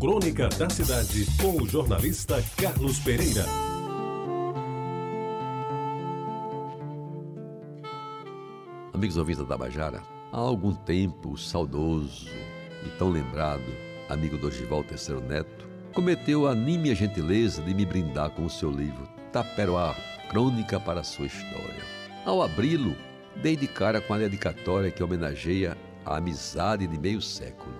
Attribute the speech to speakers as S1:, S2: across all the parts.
S1: Crônica da Cidade, com o jornalista Carlos Pereira.
S2: Amigos ouvintes da Tabajara, há algum tempo o saudoso e tão lembrado amigo Dorival Terceiro Neto cometeu a nímia gentileza de me brindar com o seu livro Taperoá, Crônica para a Sua História. Ao abri-lo, dei de cara com a dedicatória que homenageia a amizade de meio século.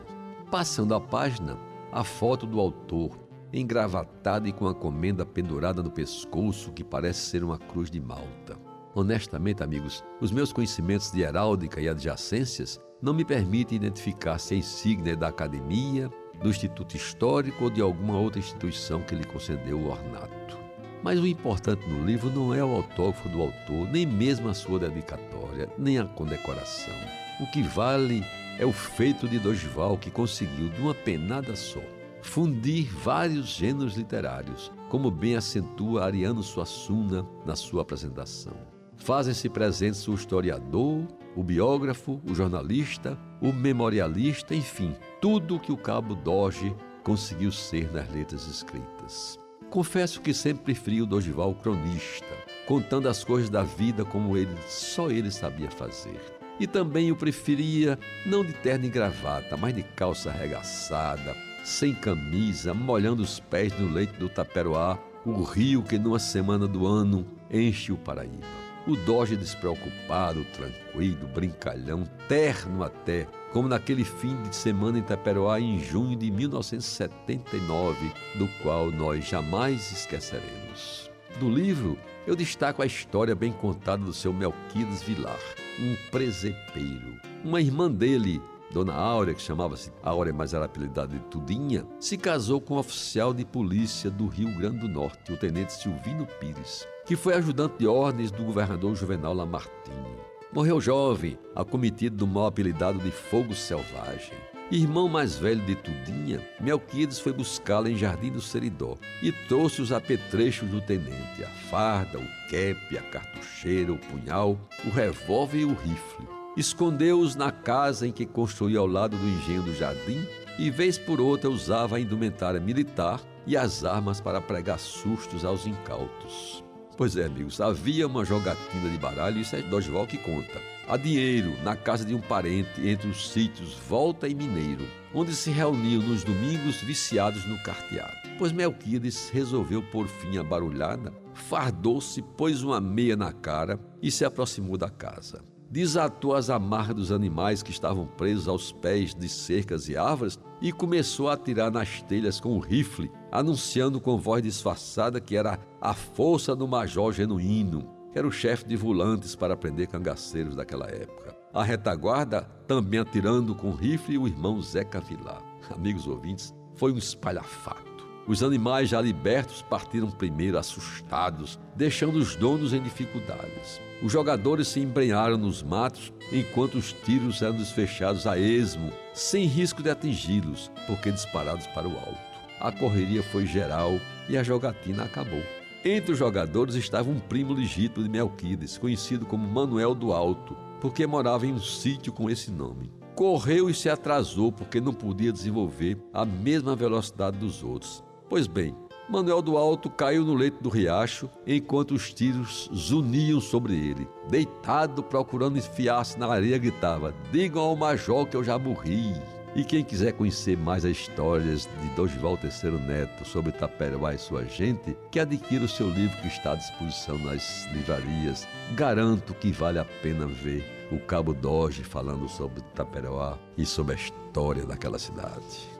S2: Passando a página, a foto do autor, engravatada e com a comenda pendurada no pescoço que parece ser uma cruz de malta. Honestamente, amigos, os meus conhecimentos de heráldica e adjacências não me permitem identificar se a insígnia é da academia, do Instituto Histórico ou de alguma outra instituição que lhe concedeu o ornato. Mas o importante no livro não é o autógrafo do autor, nem mesmo a sua dedicatória, nem a condecoração. O que vale é o feito de Dorival que conseguiu, de uma penada só, fundir vários gêneros literários, como bem acentua Ariano Suassuna na sua apresentação. Fazem-se presentes o historiador, o biógrafo, o jornalista, o memorialista, enfim, tudo o que o cabo Doge conseguiu ser nas letras escritas. Confesso que sempre preferi o Dorival cronista, contando as coisas da vida como ele só ele sabia fazer. E também o preferia não de terno e gravata, mas de calça arregaçada, sem camisa, molhando os pés no leito do Taperoá, o rio que numa semana do ano enche o Paraíba. O Doge despreocupado, tranquilo, brincalhão, terno até, como naquele fim de semana em Taperoá em junho de 1979, do qual nós jamais esqueceremos. Do livro, eu destaco a história bem contada do seu Melquides Vilar, um presepeiro. Uma irmã dele, Dona Áurea, que chamava-se Áurea, mas era apelidada de Tudinha, se casou com um oficial de polícia do Rio Grande do Norte, o tenente Silvino Pires, que foi ajudante de ordens do governador Juvenal Lamartine. Morreu jovem, acometido do mal apelidado de Fogo Selvagem. Irmão mais velho de Tudinha, Melquides foi buscá-la em Jardim do Seridó e trouxe os apetrechos do tenente, a farda, o quepe, a cartucheira, o punhal, o revólver e o rifle. Escondeu-os na casa em que construía ao lado do engenho do jardim e, vez por outra, usava a indumentária militar e as armas para pregar sustos aos incautos. Pois é, amigos, havia uma jogatina de baralho, isso é Dosval que conta. Há dinheiro na casa de um parente entre os sítios Volta e Mineiro, onde se reuniam nos domingos viciados no carteado. Pois Melquides resolveu por fim a barulhada, fardou-se, pôs uma meia na cara e se aproximou da casa desatou as amarras dos animais que estavam presos aos pés de cercas e árvores e começou a atirar nas telhas com o rifle, anunciando com voz disfarçada que era a força do Major Genuíno, que era o chefe de volantes para prender cangaceiros daquela época. A retaguarda também atirando com rifle o irmão Zeca Vilar. Amigos ouvintes, foi um espalhafato. Os animais já libertos partiram primeiro assustados, deixando os donos em dificuldades. Os jogadores se embrenharam nos matos enquanto os tiros eram desfechados a esmo, sem risco de atingi-los, porque disparados para o alto. A correria foi geral e a jogatina acabou. Entre os jogadores estava um primo legítimo de Melquides, conhecido como Manuel do Alto, porque morava em um sítio com esse nome. Correu e se atrasou porque não podia desenvolver a mesma velocidade dos outros. Pois bem, Manuel do Alto caiu no leito do riacho enquanto os tiros zuniam sobre ele. Deitado, procurando enfiar-se na areia, gritava: Digam ao major que eu já morri. E quem quiser conhecer mais as histórias de Dorival Terceiro Neto sobre Taperoá e sua gente, que adquira o seu livro que está à disposição nas livrarias. Garanto que vale a pena ver o Cabo Doge falando sobre Taperoá e sobre a história daquela cidade.